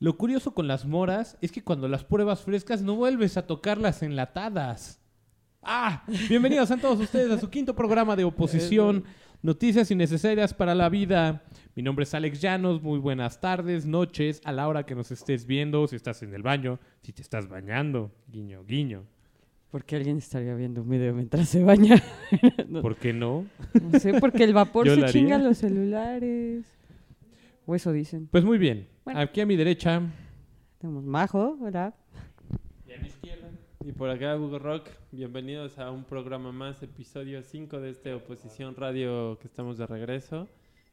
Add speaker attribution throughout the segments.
Speaker 1: Lo curioso con las moras es que cuando las pruebas frescas no vuelves a tocarlas enlatadas. ¡Ah! Bienvenidos a todos ustedes a su quinto programa de oposición. Noticias innecesarias para la vida. Mi nombre es Alex Llanos. Muy buenas tardes, noches, a la hora que nos estés viendo, si estás en el baño, si te estás bañando. Guiño, guiño.
Speaker 2: ¿Por qué alguien estaría viendo un video mientras se baña? no,
Speaker 1: ¿Por qué no?
Speaker 2: no sé, porque el vapor se chinga los celulares. O eso dicen.
Speaker 1: Pues muy bien.
Speaker 2: Bueno.
Speaker 1: Aquí a mi derecha.
Speaker 2: Tenemos Majo, ¿verdad?
Speaker 1: Y a mi izquierda.
Speaker 3: Y por acá Google Rock, bienvenidos a un programa más, episodio 5 de este Oposición Radio que estamos de regreso.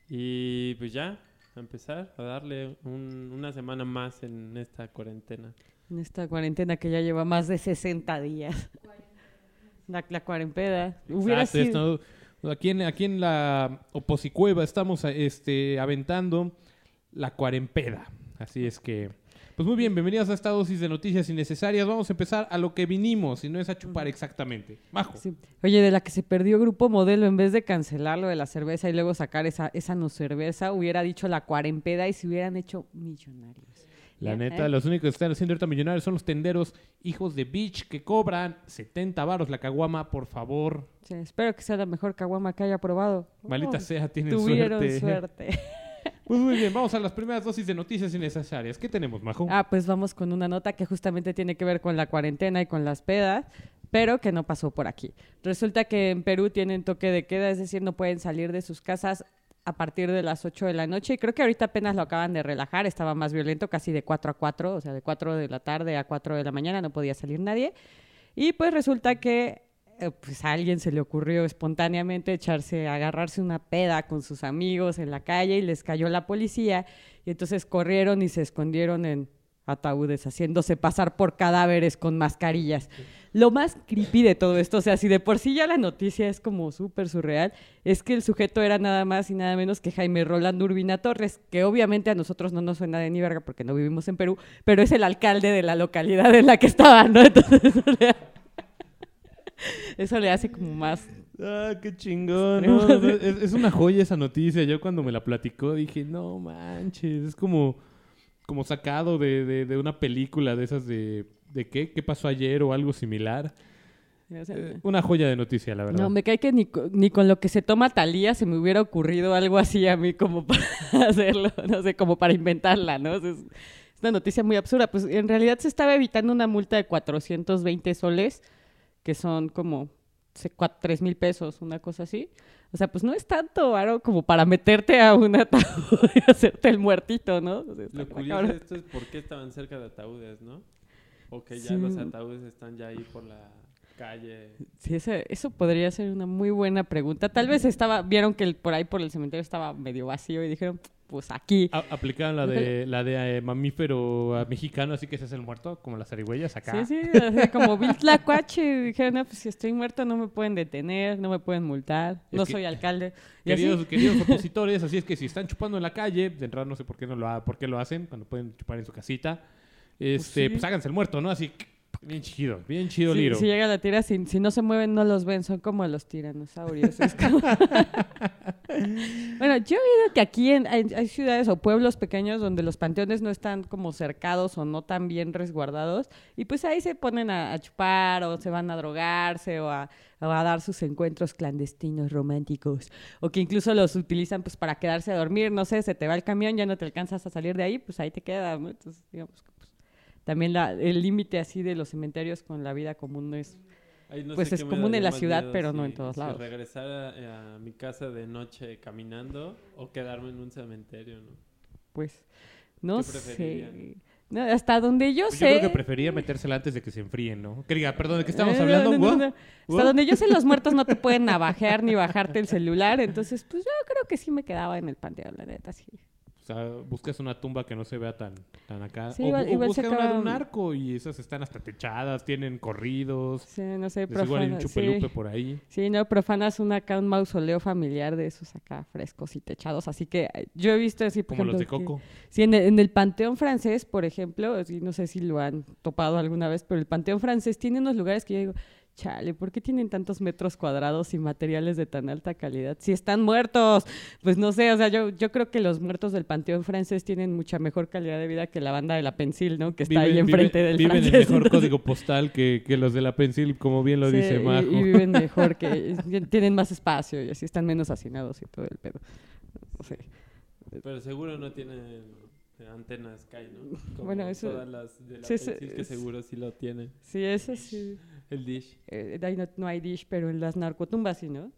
Speaker 3: Y pues ya, a empezar a darle un- una semana más en esta cuarentena.
Speaker 2: En esta cuarentena que ya lleva más de 60 días. La, la cuarentena. Hubiera
Speaker 1: Exacto,
Speaker 2: sido...
Speaker 1: esto- aquí, en, aquí en la Oposicueva estamos este, aventando la cuarempeda. Así es que, pues muy bien, bienvenidos a esta dosis de noticias innecesarias. Vamos a empezar a lo que vinimos y no es a chupar exactamente. Majo.
Speaker 2: Sí. Oye, de la que se perdió Grupo Modelo, en vez de cancelar lo de la cerveza y luego sacar esa, esa no cerveza, hubiera dicho la cuarempeda y se hubieran hecho millonarios.
Speaker 1: La neta,
Speaker 2: ¿eh?
Speaker 1: los únicos que están haciendo ahorita millonarios son los tenderos hijos de bitch que cobran 70 varos la caguama, por favor.
Speaker 2: Sí, espero que sea la mejor caguama que haya probado.
Speaker 1: Maldita
Speaker 2: Oh,
Speaker 1: sea, tienen
Speaker 2: Tuvieron
Speaker 1: suerte.
Speaker 2: suerte.
Speaker 1: Pues muy bien, vamos a las primeras dosis de noticias innecesarias. ¿Qué tenemos, Majo?
Speaker 2: Ah, pues vamos con una nota que justamente tiene que ver con la cuarentena y con las pedas, pero que no pasó por aquí. Resulta que en Perú tienen toque de queda, es decir, no pueden salir de sus casas a partir de las 8 de la noche y creo que ahorita apenas lo acaban de relajar, estaba más violento, casi de 4 a 4, o sea, de 4 de la tarde a 4 de la mañana no podía salir nadie. Y pues resulta que eh, pues a alguien se le ocurrió espontáneamente echarse, agarrarse una peda con sus amigos en la calle y les cayó la policía y entonces corrieron y se escondieron en ataúdes, haciéndose pasar por cadáveres con mascarillas. Lo más creepy de todo esto, o sea, si de por sí ya la noticia es como súper surreal, es que el sujeto era nada más y nada menos que Jaime Rolando Urbina Torres, que obviamente a nosotros no nos suena de ni verga porque no vivimos en Perú, pero es el alcalde de la localidad en la que estaba, ¿no? Entonces eso le, eso le hace como más
Speaker 1: Ah, qué chingón.
Speaker 2: No,
Speaker 1: no, no, es, es una joya esa noticia. Yo cuando me la platicó dije, no manches, es como, como sacado de, de- de una película de esas de, de qué, qué pasó ayer o algo similar. Eh, una joya de noticia, la verdad.
Speaker 2: No, me cae que ni, ni con lo que se toma Talía se me hubiera ocurrido algo así a mí como para hacerlo, no sé, como para inventarla, ¿no? O sea, es, es una noticia muy absurda. Pues en realidad se estaba evitando una multa de 420 soles, que son como 3 mil pesos, una cosa así. O sea, pues no es tanto, varo, como para meterte a un ataúd y hacerte el muertito, ¿no? O sea, está
Speaker 3: Lo curioso de esto es por qué estaban cerca de ataúdes, ¿no? O que ya
Speaker 2: Sí.
Speaker 3: los ataúdes están ya ahí por la calle.
Speaker 2: Sí, ese- eso podría ser una muy buena pregunta. Tal vez estaba, vieron que el- por ahí por el cementerio estaba medio vacío y dijeron, pues aquí.
Speaker 1: A- aplicaron la de, la de eh, mamífero eh, mexicano, así que ese es el muerto, como las zarigüeyas acá.
Speaker 2: Sí, sí, como Bill Tlacuache. Dijeron, no, pues si estoy muerto no me pueden detener, no me pueden multar,
Speaker 1: Es
Speaker 2: no
Speaker 1: que-
Speaker 2: soy alcalde. Y así,
Speaker 1: Queridos, queridos opositores, así es que si están chupando en la calle, de entrada no sé por qué no lo, ha- por qué lo hacen, cuando pueden chupar en su casita, este,
Speaker 2: sí.
Speaker 1: pues, háganse el muerto, ¿no? Así, bien chido, bien chido,
Speaker 2: si,
Speaker 1: Liro.
Speaker 2: si llega la tira, si, si no se mueven no los ven, son como los tiranosaurios. es como- bueno, yo he oído que aquí en- hay, hay ciudades o pueblos pequeños donde los panteones no están como cercados o no tan bien resguardados y pues ahí se ponen a, a chupar o se van a drogarse o a, o a dar sus encuentros clandestinos románticos o que incluso los utilizan pues para quedarse a dormir, no sé, se te va el camión, ya no te alcanzas a salir de ahí, pues ahí te quedas, ¿no? Entonces, digamos que pues, también la- el límite así de los cementerios con la vida común no es
Speaker 3: Ahí no
Speaker 2: Pues
Speaker 3: sé
Speaker 2: es común en la ciudad,
Speaker 3: miedo
Speaker 2: pero no en todos
Speaker 3: si
Speaker 2: lados.
Speaker 3: regresar a, a mi casa de noche caminando o quedarme en un cementerio, ¿no?
Speaker 2: pues no
Speaker 3: ¿Qué
Speaker 2: sé. No, hasta donde yo
Speaker 1: Pues
Speaker 2: sé.
Speaker 1: yo creo que prefería metérsela antes de que se enfríen, ¿no? Que diga, perdón, ¿de qué estamos
Speaker 2: Eh,
Speaker 1: hablando?
Speaker 2: no, no, no. Hasta donde yo sé, los muertos no te pueden navajear ni bajarte el celular. Entonces, pues yo creo que sí me quedaba en el panteón, la neta, sí.
Speaker 1: O sea, buscas una tumba que no se vea tan, tan acá.
Speaker 2: Sí,
Speaker 1: o,
Speaker 2: igual-
Speaker 1: o
Speaker 2: igual se
Speaker 1: busca una de
Speaker 2: acaba-
Speaker 1: un arco y esas están hasta techadas, tienen corridos.
Speaker 2: Sí, no sé,
Speaker 1: Les igual hay un chupelupe
Speaker 2: sí.
Speaker 1: por ahí.
Speaker 2: Sí, no, profanas un acá un mausoleo familiar de esos acá frescos y techados. Así que eh, yo he visto así, por
Speaker 1: Como los de
Speaker 2: ejemplo, que-
Speaker 1: Coco.
Speaker 2: Sí, en el, en el Panteón francés, por ejemplo, sí, no sé si lo han topado alguna vez, pero el Panteón francés tiene unos lugares que yo digo, chale, ¿por qué tienen tantos metros cuadrados y materiales de tan alta calidad? Si están muertos, pues no sé, o sea, yo, yo creo que los muertos del Panteón francés tienen mucha mejor calidad de vida que la banda de la Pensil, ¿no? Que está ahí
Speaker 1: Viven-
Speaker 2: enfrente
Speaker 1: viven-
Speaker 2: del
Speaker 1: Viven
Speaker 2: francés.
Speaker 1: el mejor
Speaker 2: entonces-
Speaker 1: código postal que, que los de la Pencil, como bien lo
Speaker 2: Sí,
Speaker 1: dice Majo.
Speaker 2: Y, viven mejor, que tienen más espacio y así están menos hacinados y todo el pedo. No sé.
Speaker 3: Pero seguro no tienen eh, antenas Sky, ¿no? Como
Speaker 2: Bueno, eso-
Speaker 3: Todas las de la
Speaker 2: sí, sí,
Speaker 3: Pencil que seguro sí lo tienen.
Speaker 2: Sí, eso sí.
Speaker 3: El dish.
Speaker 2: Eh, ahí no, no hay dish, pero en las narcotumbas sí, ¿no?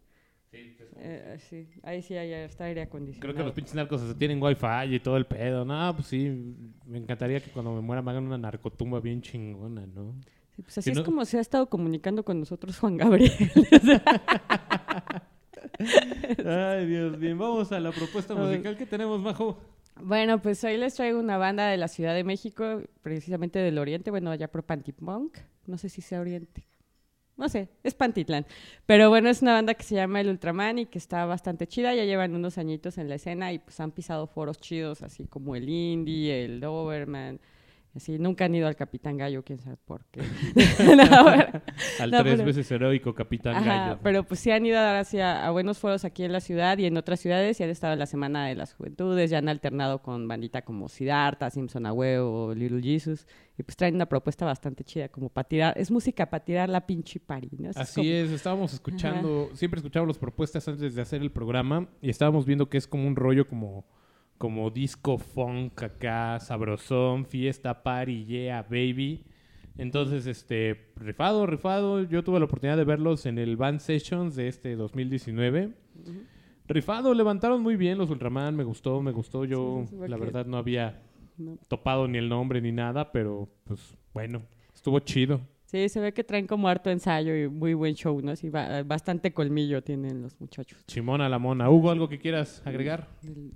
Speaker 2: Eh, sí, ahí sí hay, está aire acondicionado.
Speaker 1: Creo que los pinches narcos hasta tienen wifi y todo el pedo. No, pues sí, me encantaría que cuando me muera me hagan una narcotumba bien chingona, ¿no?
Speaker 2: Sí, pues así
Speaker 1: que
Speaker 2: es
Speaker 1: no-
Speaker 2: como se ha estado comunicando con nosotros Juan Gabriel.
Speaker 1: Ay, Dios, bien, vamos a la propuesta musical que tenemos, Majo.
Speaker 2: Bueno, pues hoy les traigo una banda de la Ciudad de México, precisamente del Oriente, bueno, allá por Pantipunk, no sé si sea Oriente. No sé, es Pantitlán. Pero bueno, es una banda que se llama El Ultraman y que está bastante chida. Ya llevan unos añitos en la escena y pues han pisado foros chidos, así como el Indie, el Doberman. Así, nunca han ido al Capitán Gallo, quién sabe por qué. No,
Speaker 1: Al
Speaker 2: No,
Speaker 1: tres
Speaker 2: pero-
Speaker 1: veces heroico Capitán
Speaker 2: Ajá,
Speaker 1: Gallo.
Speaker 2: pero pues sí han ido a dar hacia, a buenos foros aquí en la ciudad y en otras ciudades y han estado en la Semana de las Juventudes, ya han alternado con bandita como Siddhartha, Simpson a huevo, Little Jesus y pues traen una propuesta bastante chida como para tirar, es música para tirar la pinche pari, ¿no?
Speaker 1: Así
Speaker 2: como-
Speaker 1: es, estábamos escuchando, siempre escuchábamos las propuestas antes de hacer el programa y estábamos viendo que es como un rollo como, como disco funk acá, sabrosón, fiesta, party, yeah, baby. Entonces, este, rifado, rifado, yo tuve la oportunidad de verlos en el Band Sessions de este 2019. Rifado, levantaron muy bien los Ultraman, me gustó, me gustó. Yo,
Speaker 2: Sí,
Speaker 1: la verdad, no había
Speaker 2: ¿no?
Speaker 1: topado ni el nombre ni nada, pero pues bueno, estuvo chido.
Speaker 2: Sí, se ve que traen como harto ensayo y muy buen show, ¿no? Sí, ba- bastante colmillo tienen los muchachos.
Speaker 1: Chimona la mona. Hugo, ¿algo que quieras agregar?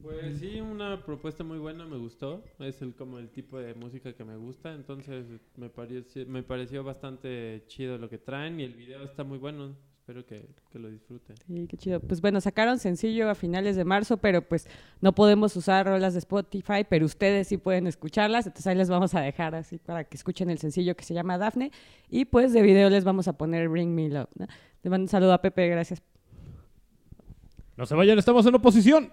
Speaker 3: Pues sí, una propuesta muy buena, me gustó. Es el como el tipo de música que me gusta, entonces me pareció, me pareció bastante chido lo que traen y el video está muy bueno. Espero que, que lo disfruten.
Speaker 2: Sí, qué chido. Pues bueno, sacaron sencillo a finales de marzo, pero pues no podemos usar rolas de Spotify, pero ustedes sí pueden escucharlas. Entonces ahí les vamos a dejar así para que escuchen el sencillo que se llama Dafne. Y pues de video les vamos a poner Bring Me Love. ¿no? Le mando un saludo a Pepe, gracias.
Speaker 1: No se vayan, estamos en oposición.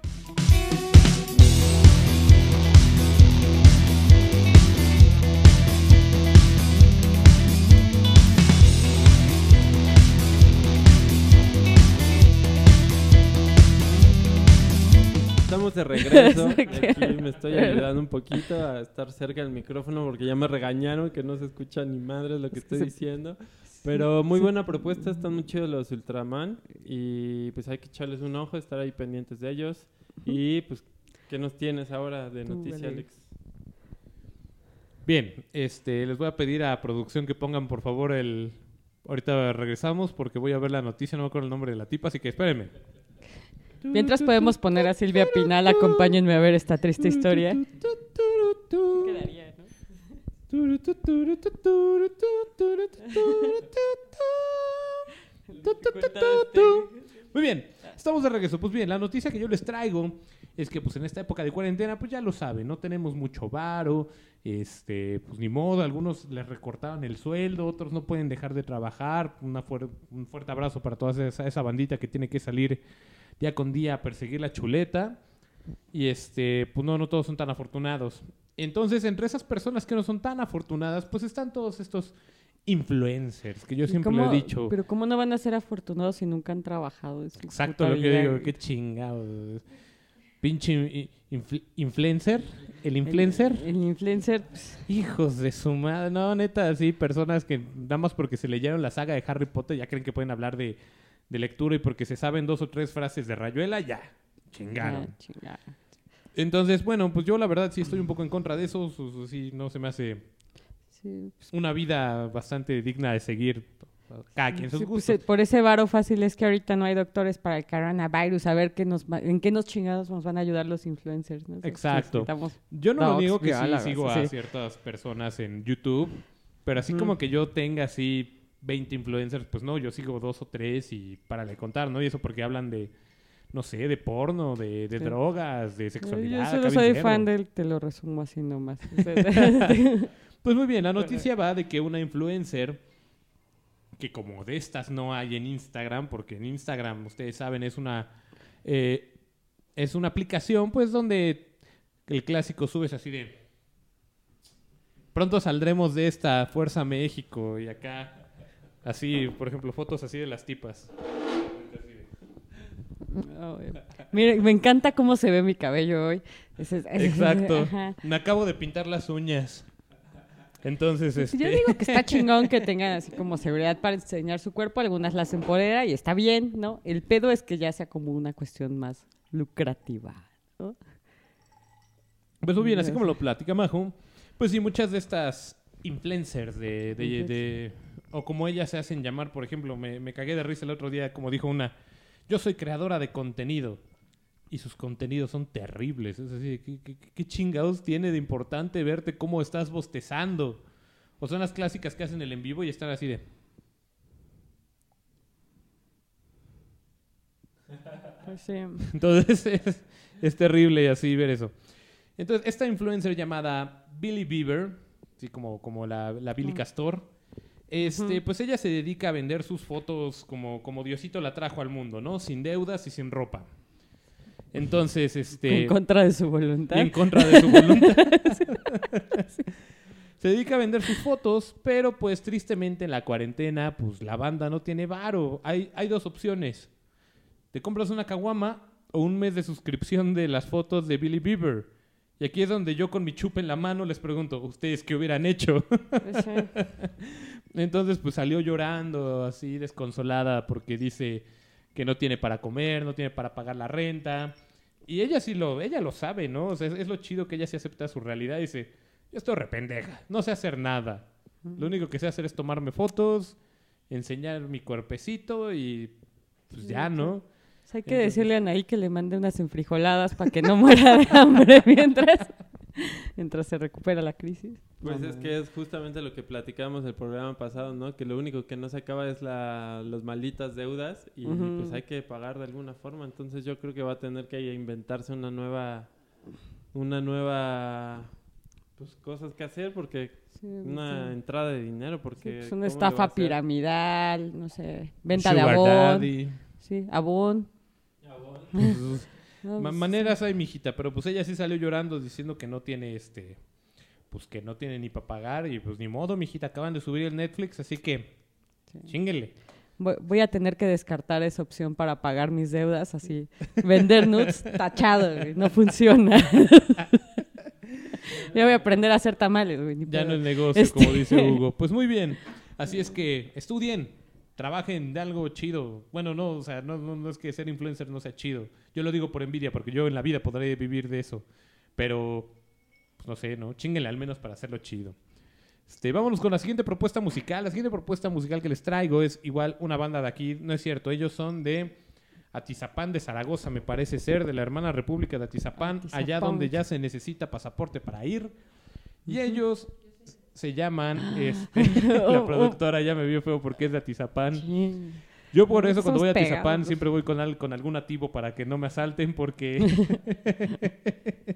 Speaker 3: De regreso. Aquí me estoy ayudando un poquito a estar cerca del micrófono porque ya me regañaron que no se escucha ni madre lo que
Speaker 2: Es que
Speaker 3: estoy diciendo. Pero muy buena propuesta, están muy chidos los Ultraman y pues hay que echarles un ojo, estar ahí pendientes de ellos. Y pues, ¿qué nos tienes ahora de noticia. Alex?
Speaker 1: Bien, este, les voy a pedir a producción que pongan por favor el... Ahorita regresamos porque voy a ver la noticia, no me acuerdo el nombre de la tipa, así que espérenme.
Speaker 2: Mientras podemos poner a Silvia Pinal, acompáñenme a ver esta triste historia. Quedaría, ¿no?
Speaker 1: Muy bien, estamos de regreso. Pues bien, la noticia que yo les traigo es que pues en esta época de cuarentena, pues ya lo saben, no tenemos mucho varo, este, pues ni modo, algunos les recortaron el sueldo, otros no pueden dejar de trabajar. Un fuerte abrazo para toda esa bandita que tiene que salir día con día a perseguir la chuleta. Y este, pues no, no todos son tan afortunados. Entonces, entre esas personas que no son tan afortunadas, pues están todos estos influencers, que yo
Speaker 2: ¿Y
Speaker 1: siempre lo he dicho.
Speaker 2: Pero ¿cómo no van a ser afortunados si nunca han trabajado? en su
Speaker 1: Exacto lo que digo, qué chingado. Pinche influ- influencer, el influencer.
Speaker 2: El, el influencer, pues,
Speaker 1: Hijos de su madre. No, neta, sí, personas que nada más porque se leyeron la saga de Harry Potter ya creen que pueden hablar de, de lectura y porque se saben dos o tres frases de Rayuela, ya. Chingaron.
Speaker 2: chingada.
Speaker 1: Entonces, bueno, pues yo la verdad sí estoy un poco en contra de eso. su- Sí, no se me hace
Speaker 2: Sí,
Speaker 1: una vida bastante digna de seguir. Cada quien sus
Speaker 2: sí, pues,
Speaker 1: gustos.
Speaker 2: por ese varo fácil es que ahorita no hay doctores para el coronavirus, a ver qué nos en qué nos chingados nos van a ayudar los influencers. O
Speaker 1: Exacto. Yo no lo niego que sí
Speaker 2: biólogos,
Speaker 1: sigo a
Speaker 2: sí.
Speaker 1: ciertas personas en YouTube, pero así como que yo tenga así 20 influencers, pues no, yo sigo dos o tres y para de contar, ¿no? Y eso porque hablan de, no sé, de porno, de, de
Speaker 2: Sí.
Speaker 1: drogas, de
Speaker 2: Yo
Speaker 1: sexualidad.
Speaker 2: solo
Speaker 1: acá
Speaker 2: soy fan del, te lo resumo así nomás. Sea,
Speaker 1: Pues muy bien, la noticia va de que una influencer que como de estas no hay en Instagram, porque en Instagram, ustedes saben, es una, eh, es una aplicación, pues, donde el clásico subes así de... Pronto saldremos de esta Fuerza México y acá, así, por ejemplo, fotos así de las tipas.
Speaker 2: Mire, me encanta cómo se ve mi cabello hoy. Es- es- es-
Speaker 1: Exacto.
Speaker 2: Ajá.
Speaker 1: Me acabo de pintar las uñas. Entonces, este...
Speaker 2: Yo digo que está chingón que tengan así como seguridad para enseñar su cuerpo. Algunas las empodera y está bien, ¿no? El pedo es que ya sea como una cuestión más lucrativa, ¿no?
Speaker 1: Pues muy bien, así como lo platica Majo, pues sí, muchas de estas influencers de, de- o como ellas se hacen llamar, por ejemplo, me, me cagué de risa el otro día, como dijo una, yo soy creadora de contenido y sus contenidos son terribles, es decir, ¿qué, qué- qué chingados tiene de importante verte cómo estás bostezando? O son las clásicas que hacen el en vivo y están así de...
Speaker 2: Pues sí.
Speaker 1: Entonces es, es terrible así ver eso. Entonces, esta influencer llamada Billy Bieber, así como, como la, la Billy
Speaker 2: Mm.
Speaker 1: Castor, este, pues ella se dedica a vender sus fotos como, como Diosito la trajo al mundo, ¿no? Sin deudas y sin ropa. Entonces, este...
Speaker 2: en contra de su voluntad.
Speaker 1: en contra de su voluntad. Se dedica a vender sus fotos, pero pues tristemente en la cuarentena, pues la banda no tiene varo. Hay, hay dos opciones. Te compras una caguama o un mes de suscripción de las fotos de Billy Bieber. Y aquí es donde yo con mi chupa en la mano les pregunto, ¿ustedes qué hubieran hecho?
Speaker 2: Pues sí.
Speaker 1: Entonces, pues salió llorando, así desconsolada, porque dice que no tiene para comer, no tiene para pagar la renta. Y ella sí lo, ella lo sabe, ¿no? O sea, es, es lo chido que ella sí acepta su realidad. Dice, yo estoy rependeja, no sé hacer nada. Lo único que sé hacer es tomarme fotos, enseñar mi cuerpecito y pues ya, ¿no?
Speaker 2: Hay que
Speaker 1: Entonces-
Speaker 2: decirle a Anaí que le mande unas enfrijoladas para que no muera de hambre mientras, mientras se recupera la crisis.
Speaker 3: Pues
Speaker 1: No,
Speaker 3: es
Speaker 1: no.
Speaker 3: que es justamente lo que platicamos el programa pasado, ¿no? Que lo único que no se acaba es la, los malditas deudas y pues hay que pagar de alguna forma. Entonces yo creo que va a tener que inventarse una nueva, una nueva, pues cosas que hacer porque
Speaker 2: Sí,
Speaker 3: una
Speaker 2: sí.
Speaker 3: entrada de dinero
Speaker 2: Sí,
Speaker 3: porque
Speaker 2: pues
Speaker 3: ¿cómo
Speaker 2: una estafa piramidal, no sé, venta de abón.
Speaker 1: daddy.
Speaker 2: Sí, abón.
Speaker 1: Pues,
Speaker 2: No, pues,
Speaker 1: maneras hay, mijita, pero pues ella sí salió llorando diciendo que no tiene este. Pues que no tiene ni para pagar y pues ni modo, mijita. Acaban de subir el Netflix, así que.
Speaker 2: Sí.
Speaker 1: Chinguele.
Speaker 2: Voy, voy a tener que descartar esa opción para pagar mis deudas, así. Vender nudes, tachado, güey, no funciona. ya voy a aprender a hacer tamales, güey.
Speaker 1: Ya no es negocio,
Speaker 2: Este-
Speaker 1: como dice Hugo. Pues muy bien. Así es que estudien, trabajen de algo chido. Bueno, no, o sea, no, no, no es que ser influencer no sea chido. Yo lo digo por envidia, porque yo en la vida podré vivir de eso. Pero, pues no sé, ¿no? Chinguenle al menos para hacerlo chido. Este, vámonos con la siguiente propuesta musical. La siguiente propuesta musical que les traigo es igual una banda de aquí. No es cierto, ellos son de Atizapán de Zaragoza, me parece ser, de la hermana República de Atizapán, allá donde ya se necesita pasaporte para ir. Y ellos se llaman, este, la
Speaker 2: Oh, oh.
Speaker 1: productora ya me vio feo porque es de Atizapán.
Speaker 2: Sí.
Speaker 1: Yo por eso cuando voy a Atizapán
Speaker 2: pegados.
Speaker 1: siempre voy con, al- con algún ativo para que no me asalten porque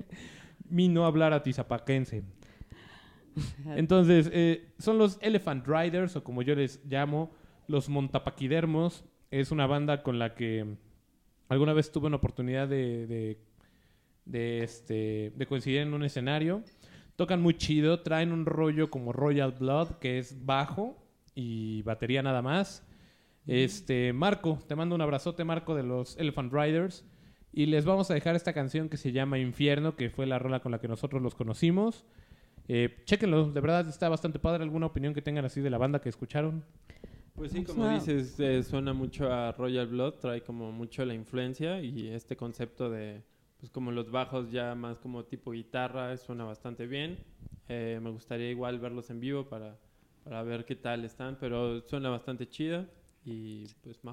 Speaker 1: mi no hablar atizapaquense. Entonces, eh, son los Elephant Riders, o como yo les llamo, los Montapaquidermos. Es una banda con la que alguna vez tuve una oportunidad de, de, de, este, de coincidir en un escenario. Tocan muy chido, traen un rollo como Royal Blood, que es bajo y batería nada más. Este, Marco, te mando un abrazote, Marco, de los Elephant Riders. Y les vamos a dejar esta canción que se llama Infierno, que fue la rola con la que nosotros los conocimos. Eh, chéquenlo, de verdad está bastante padre. ¿Alguna opinión que tengan así de la banda que escucharon?
Speaker 3: Pues sí,
Speaker 2: O
Speaker 3: como dices, eh, suena mucho a Royal Blood, trae como mucho la influencia y este concepto de, pues como los bajos ya más como tipo guitarra, suena bastante bien. Eh, me gustaría igual verlos en vivo para, para ver qué tal están, pero suena bastante chida y pues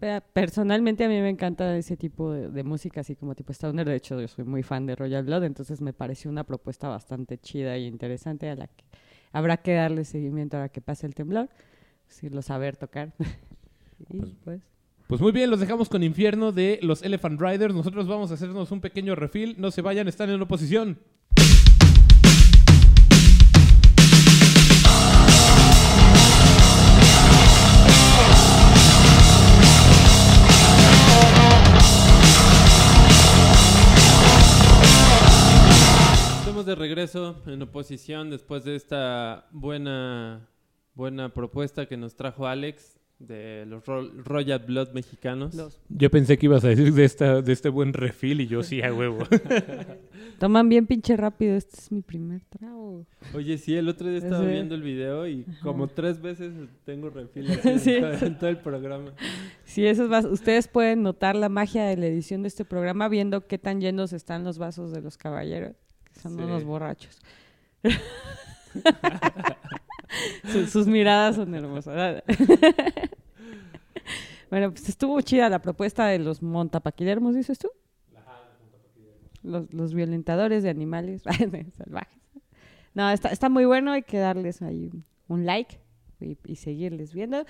Speaker 2: pe- personalmente a mí me encanta ese tipo de, de música, así como tipo Stoner. De hecho, yo soy muy fan de Royal Blood, entonces me pareció una propuesta bastante chida y interesante a la que habrá que darle seguimiento ahora que pase el temblor, si lo saber tocar. y
Speaker 1: Pues-
Speaker 2: pues,
Speaker 1: pues muy bien, los dejamos con Infierno de los Elephant Riders. Nosotros vamos a hacernos un pequeño refil. No se vayan, están en oposición.
Speaker 3: Estamos de regreso en oposición después de esta buena buena propuesta que nos trajo Alex de los Ro- Royal Blood mexicanos.
Speaker 2: Los-
Speaker 1: Yo pensé que ibas a decir de, esta, de este buen refil y yo sí a huevo.
Speaker 2: Toman bien pinche rápido. Este es mi primer trago.
Speaker 3: Oye, sí, el otro día estaba
Speaker 2: Sí.
Speaker 3: viendo el video y como tres veces tengo refil en,
Speaker 2: Sí.
Speaker 3: todo, en todo el programa.
Speaker 2: Sí, eso es vas- Ustedes pueden notar la magia de la edición de este programa viendo qué tan llenos están los vasos de los caballeros, que son
Speaker 3: Sí.
Speaker 2: unos borrachos. Su- sus miradas son hermosas. bueno, pues estuvo chida la propuesta de los montapaquidermos, dices tú. Los, los violentadores de animales salvajes. No, está, está muy bueno, hay que darles ahí un, like y, y seguirles viendo.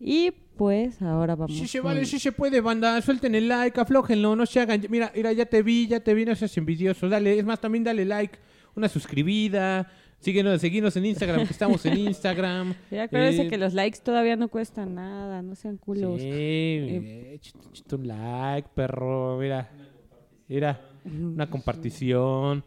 Speaker 2: Y pues ahora vamos.
Speaker 1: Sí se
Speaker 2: con-
Speaker 1: vale, sí se puede, banda. Suelten el like, aflójenlo, no se hagan. Mira, mira, ya te vi, ya te vi, no seas envidioso. Dale, es más, también dale like, una suscribida. Síguenos, seguinos en Instagram, que estamos en Instagram.
Speaker 2: Ya acuérdense
Speaker 1: Eh,
Speaker 2: que los likes todavía no cuestan nada, no sean culos.
Speaker 1: Sí, eh, échate un like, perro. Mira, mira, una compartición.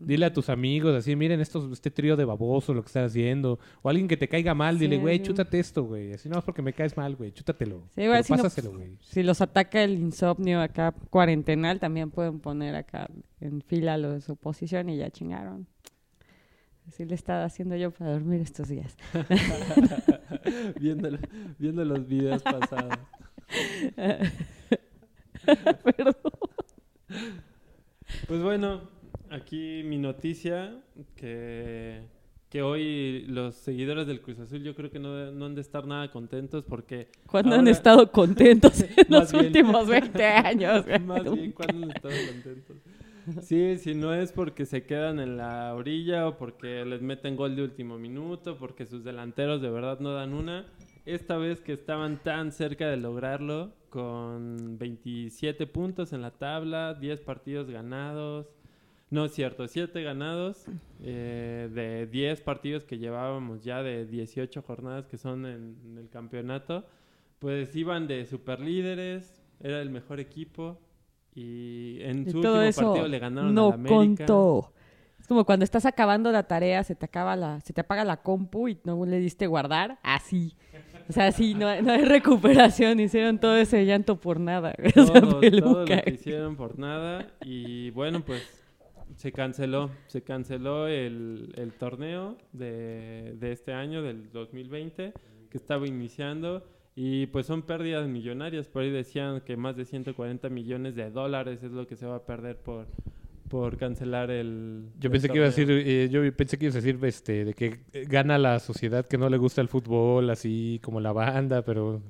Speaker 1: Dile a tus amigos así, miren estos, este trío de baboso lo que están haciendo. O alguien que te caiga mal, dile,
Speaker 2: Sí,
Speaker 1: güey,
Speaker 2: sí.
Speaker 1: chútate esto, güey. Así no es porque me caes mal, güey, chútatelo.
Speaker 2: Sí,
Speaker 1: Pero
Speaker 2: si no-
Speaker 1: pásaselo, güey.
Speaker 2: Si los ataca el insomnio acá cuarentenal, también pueden poner acá en fila los de oposición y ya chingaron. Así le estaba haciendo yo para dormir estos días.
Speaker 3: viendo, viendo los videos pasados.
Speaker 2: Perdón.
Speaker 3: Pues bueno, aquí mi noticia, que, que hoy los seguidores del Cruz Azul yo creo que no, no han de estar nada contentos porque...
Speaker 2: ¿Cuándo han estado contentos en los
Speaker 3: bien.
Speaker 2: últimos 20 años?
Speaker 3: Más bien cuando han estado contentos. Sí, si no es porque se quedan en la orilla o porque les meten gol de último minuto, porque sus delanteros de verdad no dan una. Esta vez que estaban tan cerca de lograrlo, con 27 puntos en la tabla, 10 partidos ganados. No es cierto, 7 ganados eh, de 10 partidos que llevábamos ya de 18 jornadas que son en, en el campeonato. Pues iban de superlíderes, era el mejor equipo y en su
Speaker 2: todo
Speaker 3: último
Speaker 2: eso
Speaker 3: partido le ganaron
Speaker 2: no
Speaker 3: al América.
Speaker 2: contó. Es como cuando estás acabando la tarea, se te acaba la, se te apaga la compu y no le diste guardar, así. O sea, así no, no hay recuperación, hicieron todo ese llanto por nada.
Speaker 3: Todo, todo lo que hicieron por nada y bueno pues se canceló, se canceló el, el torneo de, de este año, del 2020, que estaba iniciando y pues son pérdidas millonarias, por ahí decían que más de 140 millones de dólares es lo que se va a perder por, por cancelar el
Speaker 1: Yo
Speaker 3: el
Speaker 1: pensé que iba a decir, eh, yo pensé que ibas a decir este, de que eh, gana la sociedad que no le gusta el fútbol, así como la banda, pero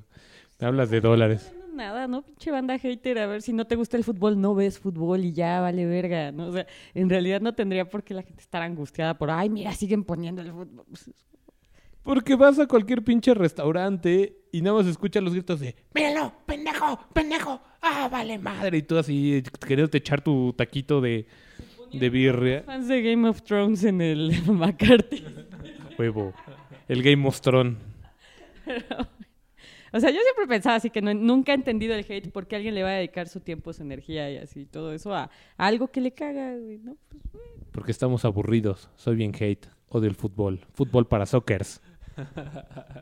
Speaker 1: me hablas de dólares.
Speaker 2: No, Nada, ¿no? Pinche banda hater, a ver si no te gusta el fútbol, no ves fútbol y ya vale verga, ¿no? O sea, en realidad no tendría por qué la gente estar angustiada por, ay, mira, siguen poniendo el fútbol.
Speaker 1: Porque vas a cualquier pinche restaurante y nada más escuchas los gritos de ¡Míralo, pendejo, pendejo! ¡Ah, vale madre! Y tú así queriendo echar tu taquito de, de birria.
Speaker 2: Fans de Game of Thrones en el McCarthy.
Speaker 1: Huevo. El Game of Thrones.
Speaker 2: O sea, yo siempre pensaba así que no- nunca he entendido el hate porque alguien le va a dedicar su tiempo, su energía y así todo eso a, a algo que le caga, güey, ¿no? Pues,
Speaker 1: Porque estamos aburridos. Soy bien hate. Odio el fútbol. Fútbol para sockers.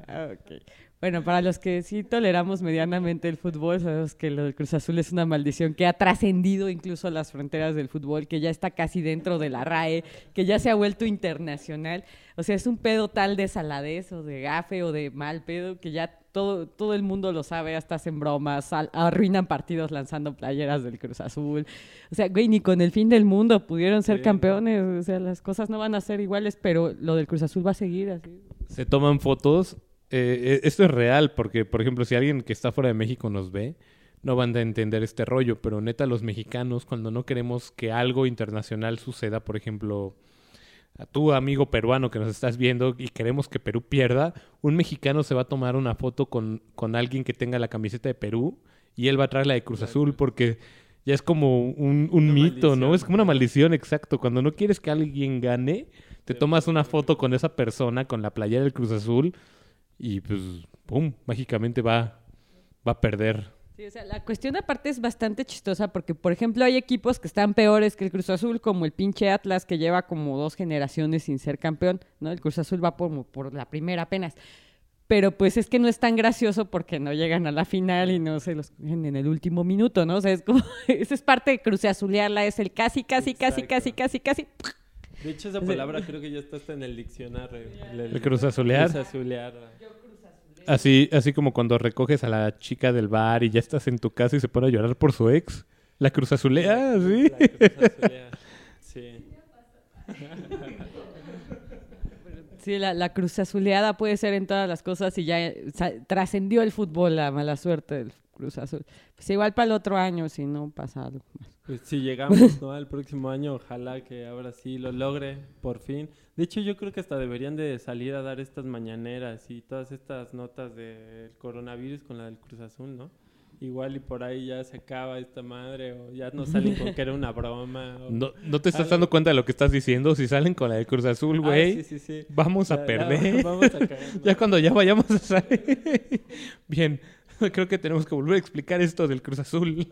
Speaker 2: ah, ok. Bueno, para los que sí toleramos medianamente el fútbol, sabemos que lo del Cruz Azul es una maldición que ha trascendido incluso las fronteras del fútbol, que ya está casi dentro de la RAE, que ya se ha vuelto internacional. O sea, es un pedo tal de saladez o de gafe o de mal pedo que ya todo, todo el mundo lo sabe, hasta hacen bromas, sal- arruinan partidos lanzando playeras del Cruz Azul. O sea, güey, ni con el fin del mundo pudieron ser
Speaker 3: Sí.
Speaker 2: campeones. O sea, las cosas no van a ser iguales, pero lo del Cruz Azul va a seguir así.
Speaker 1: Se toman fotos. Eh, eh, esto es real porque, por ejemplo, si alguien que está fuera de México nos ve, no van a entender este rollo. Pero neta, los mexicanos, cuando no queremos que algo internacional suceda, por ejemplo, a tu amigo peruano que nos estás viendo y queremos que Perú pierda, un mexicano se va a tomar una foto con, con alguien que tenga la camiseta de Perú y él va a traer la de Cruz Azul porque ya es como un, un mito, ¿no? Es como una maldición, exacto. Cuando no quieres que alguien gane, te tomas una foto con esa persona, con la playera del Cruz Azul y pues, ¡pum! Mágicamente va, va a perder.
Speaker 2: Sí, o sea, la cuestión aparte es bastante chistosa porque, por ejemplo, hay equipos que están peores que el Cruz Azul, como el pinche Atlas, que lleva como dos generaciones sin ser campeón, ¿no? El Cruz Azul va por, por la primera apenas. Pero pues es que no es tan gracioso porque no llegan a la final y no se los cogen en el último minuto, ¿no? O sea, es como, esa es parte de Cruz Azulearla, es el casi, casi, casi, casi, casi, casi.
Speaker 3: De hecho, esa palabra creo que ya está hasta en el diccionario. El,
Speaker 1: ¿El Cruz Azulear?
Speaker 3: Cruz Azulear.
Speaker 1: Así, así como cuando recoges a la chica del bar y ya estás en tu casa y se pone a llorar por su ex. La Cruz Azulea, sí.
Speaker 3: La Cruz Azulea. Sí.
Speaker 2: Sí, la, la cruz azuleada puede ser en todas las cosas y ya eh, trascendió el fútbol la mala suerte del Cruz Azul. Pues igual para el otro año, si no pasa algo más.
Speaker 3: Pues si llegamos ¿no? al próximo año, ojalá que ahora sí lo logre, por fin. De hecho, yo creo que hasta deberían de salir a dar estas mañaneras y todas estas notas del coronavirus con la del Cruz Azul, ¿no? Igual y por ahí ya se acaba esta madre o ya no salen con que era una broma. o-
Speaker 1: No, no te estás
Speaker 3: Algo.
Speaker 1: dando cuenta de lo que estás diciendo. Si salen con la de Cruz Azul,
Speaker 3: Ah,
Speaker 1: güey,
Speaker 3: sí, sí, sí.
Speaker 1: vamos
Speaker 3: Ya-
Speaker 1: a
Speaker 3: ya
Speaker 1: perder.
Speaker 3: vamos a caer, ¿no?
Speaker 1: Ya cuando ya vayamos a salir. Bien, creo que tenemos que volver a explicar esto del Cruz Azul.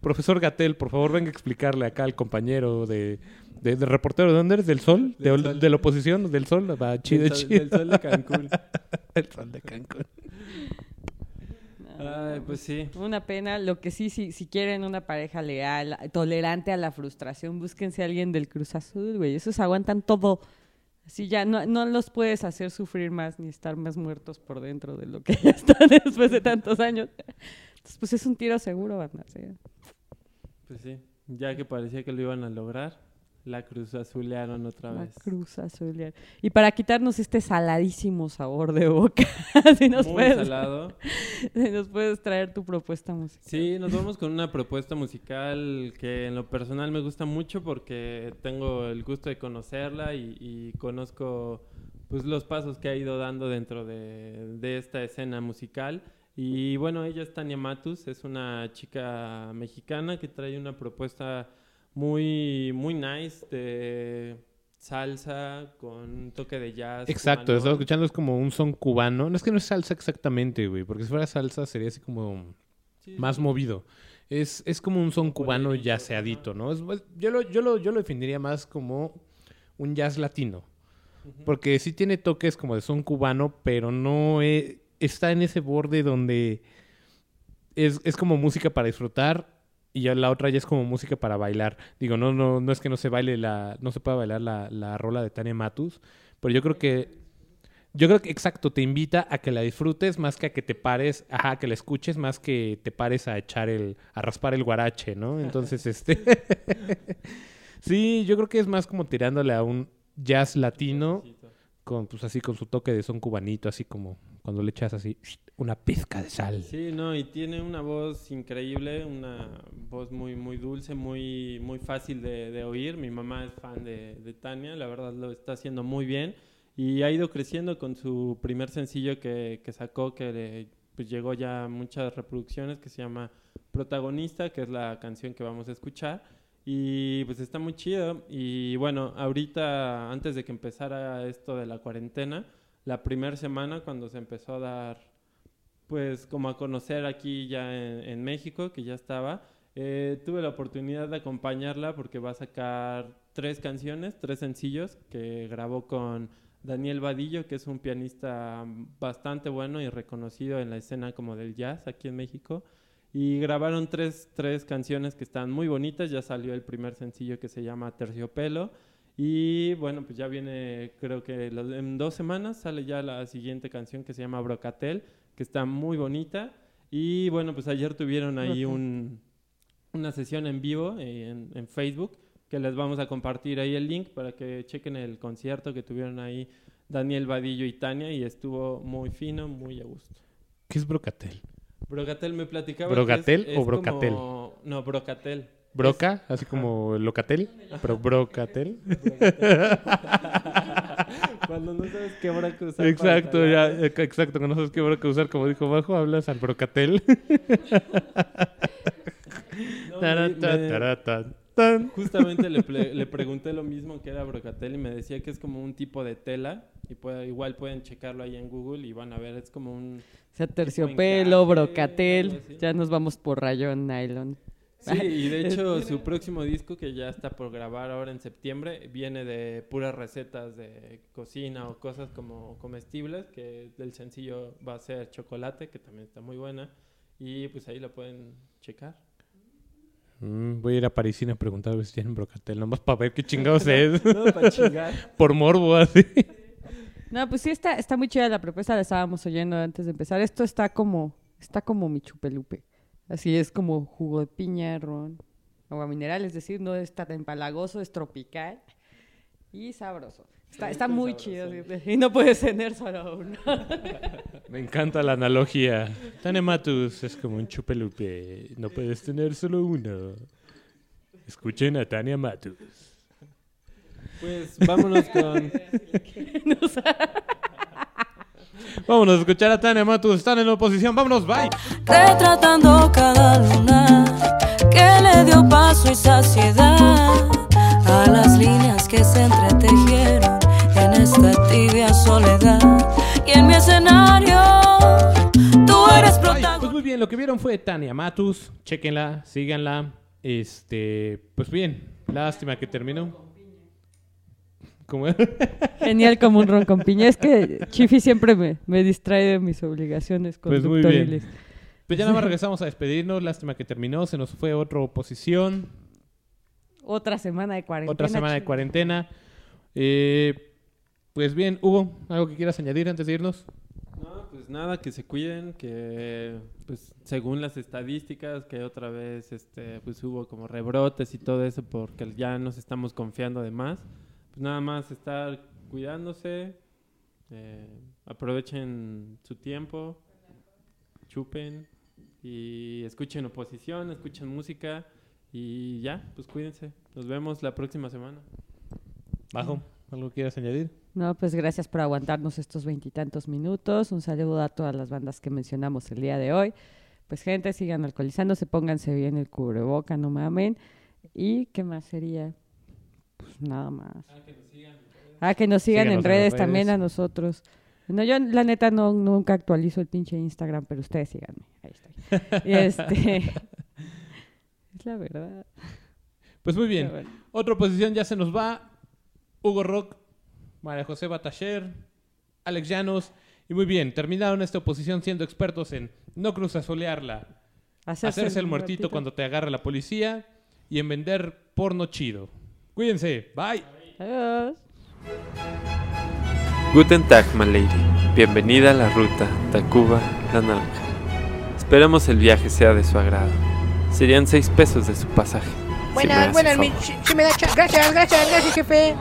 Speaker 1: Profesor Gatel, por favor, venga a explicarle acá al compañero de, de, de reportero. ¿De dónde eres? ¿Del Sol? ¿De,
Speaker 3: Del Sol.
Speaker 1: de la oposición? ¿Del Sol? Va, chido,
Speaker 3: del, sol,
Speaker 1: chido.
Speaker 3: del sol de Cancún.
Speaker 1: El Sol de Cancún.
Speaker 3: Ay, pues sí.
Speaker 2: Una pena. Lo que sí, si, si quieren una pareja leal, tolerante a la frustración, búsquense a alguien del Cruz Azul, güey. Esos aguantan todo. Así ya no, no los puedes hacer sufrir más ni estar más muertos por dentro de lo que ya están después de tantos años. Entonces, pues es un tiro seguro, banda.
Speaker 3: Pues sí. Ya que parecía que lo iban a lograr, la Cruz Azulearon otra
Speaker 2: La
Speaker 3: vez.
Speaker 2: Cruz Azul. Y para quitarnos este saladísimo sabor de boca, si nos,
Speaker 3: Muy
Speaker 2: puedes,
Speaker 3: salado.
Speaker 2: si nos puedes traer tu propuesta musical.
Speaker 3: Sí, nos vamos con una propuesta musical que en lo personal me gusta mucho porque tengo el gusto de conocerla y, y conozco pues los pasos que ha ido dando dentro de, de esta escena musical. Y bueno, ella es Tania Matus, es una chica mexicana que trae una propuesta muy, muy nice de salsa con un toque de jazz.
Speaker 1: Exacto,
Speaker 3: cubanón.
Speaker 1: estaba escuchando, es como un son cubano. No es que no es salsa exactamente, güey, porque si fuera salsa sería así como
Speaker 3: Sí,
Speaker 1: más
Speaker 3: sí.
Speaker 1: movido. Es, es como un son cubano yaceadito, ¿no? Es- es- yo, lo, yo, lo, yo lo definiría más como un jazz latino. Porque sí tiene toques como de son cubano, pero no e- está en ese borde donde es, es como música para disfrutar y ya la otra ya es como música para bailar. Digo, no, no, no es que no se baile la, no se pueda bailar la, la rola de Tania Matus, pero yo creo que yo creo que exacto, te invita a que la disfrutes más que a que te pares, ajá, que la escuches más que te pares a echar el, a raspar el guarache, ¿no? Entonces, este, sí, yo creo que es más como tirándole a un jazz latino con, pues así con su toque de son cubanito, así como cuando le echas así una pizca de sal.
Speaker 3: Sí, no, y tiene una voz increíble, una voz muy, muy dulce, muy, muy fácil de, de oír. Mi mamá es fan de, de Tania, la verdad lo está haciendo muy bien y ha ido creciendo con su primer sencillo que, que sacó, que le- pues llegó ya a muchas reproducciones, que se llama Protagonista, que es la canción que vamos a escuchar. Y pues está muy chido. Y bueno, ahorita, antes de que empezara esto de la cuarentena, la primera semana cuando se empezó a dar pues como a conocer aquí ya en, México, que ya estaba. Eh, tuve la oportunidad de acompañarla porque va a sacar tres canciones, tres sencillos que grabó con Daniel Vadillo, que es un pianista bastante bueno y reconocido en la escena como del jazz aquí en México. Y grabaron tres, tres canciones que están muy bonitas. Ya salió el primer sencillo que se llama Terciopelo. Y bueno, pues ya viene, creo que en dos semanas sale ya la siguiente canción que se llama Brocatel, que está muy bonita. Y bueno, pues ayer tuvieron ahí un, una sesión en vivo eh, en, en Facebook, que les vamos a compartir ahí el link para que chequen el concierto que tuvieron ahí Daniel Vadillo y Tania y estuvo muy fino, muy a gusto.
Speaker 1: ¿Qué es brocatel?
Speaker 3: Brocatel me platicaba.
Speaker 1: ¿Brocatel
Speaker 3: que es-
Speaker 1: o
Speaker 3: es
Speaker 1: brocatel?
Speaker 3: como- No, Brocatel.
Speaker 1: Broca, así como locatel, pero brocatel.
Speaker 3: Cuando no sabes qué broca usar. para
Speaker 1: Exacto, ya, eh, exacto, que no sabes qué broca usar, como dijo Bajo, hablas al brocatel.
Speaker 3: No, me- me-. Justamente le, ple- le pregunté lo mismo que era brocatel y me decía que es como un tipo de tela Y puede- igual pueden checarlo ahí en Google y van a ver, es como un...
Speaker 2: O sea, terciopelo, brocatel. Ya nos vamos por rayón nylon.
Speaker 3: Sí, y de hecho su próximo disco que ya está por grabar ahora en septiembre viene de puras recetas de cocina o cosas como comestibles, que del sencillo va a ser chocolate, que también está muy buena, y pues ahí lo pueden checar.
Speaker 1: Mm, voy a ir a Parisina a preguntar a ver si tienen brocatel, nomás para ver qué chingados es.
Speaker 3: No, para chingar.
Speaker 1: Por morbo, así.
Speaker 2: No, pues sí está, está muy chida la propuesta, la estábamos oyendo antes de empezar. Esto está como, está como mi chupelupe. Así es como jugo de piña, ron, agua mineral, es decir, no está tan empalagoso, es tropical y sabroso. Está, muy chido. Y no puedes tener solo uno.
Speaker 1: Me encanta la analogía. Tane Matus es como un chupelupe. No puedes tener solo uno. Escuchen a Tania Matus.
Speaker 3: Pues vámonos con...
Speaker 1: Vámonos a escuchar a Tania Matus. Están en oposición. Vámonos, bye.
Speaker 4: retratando cada luna que le dio paso y saciedad a las líneas que se entretejieron en esta tibia soledad. Y en mi escenario, tú eres
Speaker 1: pues
Speaker 4: protagonista.
Speaker 1: muy bien, lo que vieron fue Tania Matus. Chequenla, síganla. Este, pues bien, lástima que terminó.
Speaker 2: Genial como un ron con piña. Es que Chifi siempre me, me distrae de mis obligaciones
Speaker 1: Pues muy
Speaker 2: conductoriles.
Speaker 1: Pues ya nada más regresamos a despedirnos. Lástima que terminó. Se nos fue otra oposición.
Speaker 2: Otra semana de cuarentena.
Speaker 1: Otra semana de cuarentena. Eh, pues bien, Hugo, ¿algo que quieras añadir antes de irnos?
Speaker 3: No, pues nada, que se cuiden, que pues según las estadísticas que otra vez este pues hubo como rebrotes y todo eso porque ya nos estamos confiando de más. Pues nada más estar cuidándose, eh, aprovechen su tiempo, chupen y escuchen oposición, escuchen música y ya, pues cuídense. Nos vemos la próxima semana.
Speaker 1: Bajo, ¿algo quieras añadir?
Speaker 2: No, pues gracias por aguantarnos estos veintitantos minutos. Un saludo a todas las bandas que mencionamos el día de hoy. Pues gente, sigan alcoholizándose, pónganse bien el cubreboca, no mamen. ¿Y qué más sería? Pues nada más. Ah, que nos sigan en
Speaker 1: en
Speaker 2: redes
Speaker 1: las
Speaker 2: también
Speaker 1: redes.
Speaker 2: a nosotros. No, yo la neta no, nunca actualizo el pinche Instagram, pero ustedes síganme. Ahí estoy. Y este... es la verdad.
Speaker 1: Pues muy bien.
Speaker 2: Bueno.
Speaker 1: Otra oposición ya se nos va. Hugo Rock, María José Batacher, Alex Llanos. Y muy bien, terminaron esta oposición siendo expertos en no cruzazolearla, hacerse, el muertito cuando te agarra la policía y en vender porno chido. Cuídense, bye.
Speaker 2: Adiós.
Speaker 3: Guten Tag, my lady. Bienvenida a la ruta Tacuba La Naranja. Esperamos el viaje sea de su agrado. Serían seis pesos de su pasaje. si
Speaker 5: Buenas,
Speaker 3: hace
Speaker 5: buenas, mi- si, si me da Gracias, gracias, gracias, jefe.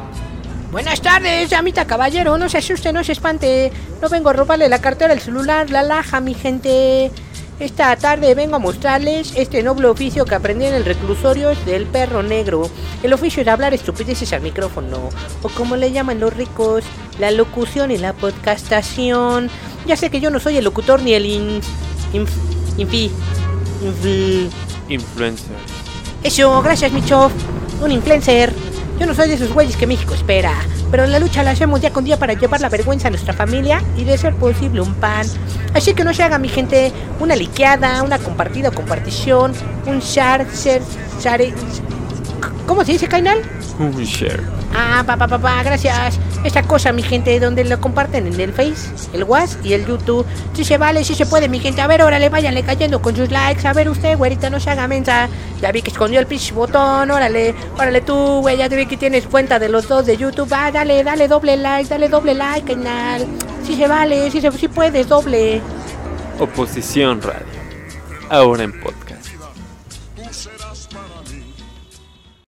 Speaker 5: Buenas tardes, amita caballero. No se asuste, no se espante. No vengo a robarle la cartera, el celular, la laja, mi gente. Esta tarde vengo a mostrarles este noble oficio que aprendí en el reclusorio del perro negro. El oficio de hablar estupideces al micrófono, o como le llaman los ricos, la locución y la podcastación. Ya sé que yo no soy el locutor ni el in, inf- infi, infi-
Speaker 3: Influencer.
Speaker 5: eso, gracias, Micho. Un influencer. Yo no soy de esos güeyes que México espera. Pero la lucha la hacemos día con día para llevar la vergüenza a nuestra familia y de ser posible un pan. Así que no se haga, mi gente, una liqueada, una compartida o compartición, un share, share, share. ¿Cómo se dice, Kainal?
Speaker 3: Un share.
Speaker 5: Ah, pa, pa, pa, gracias. Esta cosa, mi gente, donde lo comparten en el Face, el WhatsApp y el YouTube. Si se vale, si se puede, mi gente. A ver, órale, váyanle cayendo con sus likes. A ver, usted, güerita, no se haga mensa. Ya vi que escondió el pinche botón. Órale, órale tú, güey. Ya te vi que tienes cuenta de los dos de YouTube. Ah, dale, dale doble like, dale doble like, canal. Si se vale, si, se, si puedes, doble.
Speaker 3: Oposición Radio. Ahora en podcast.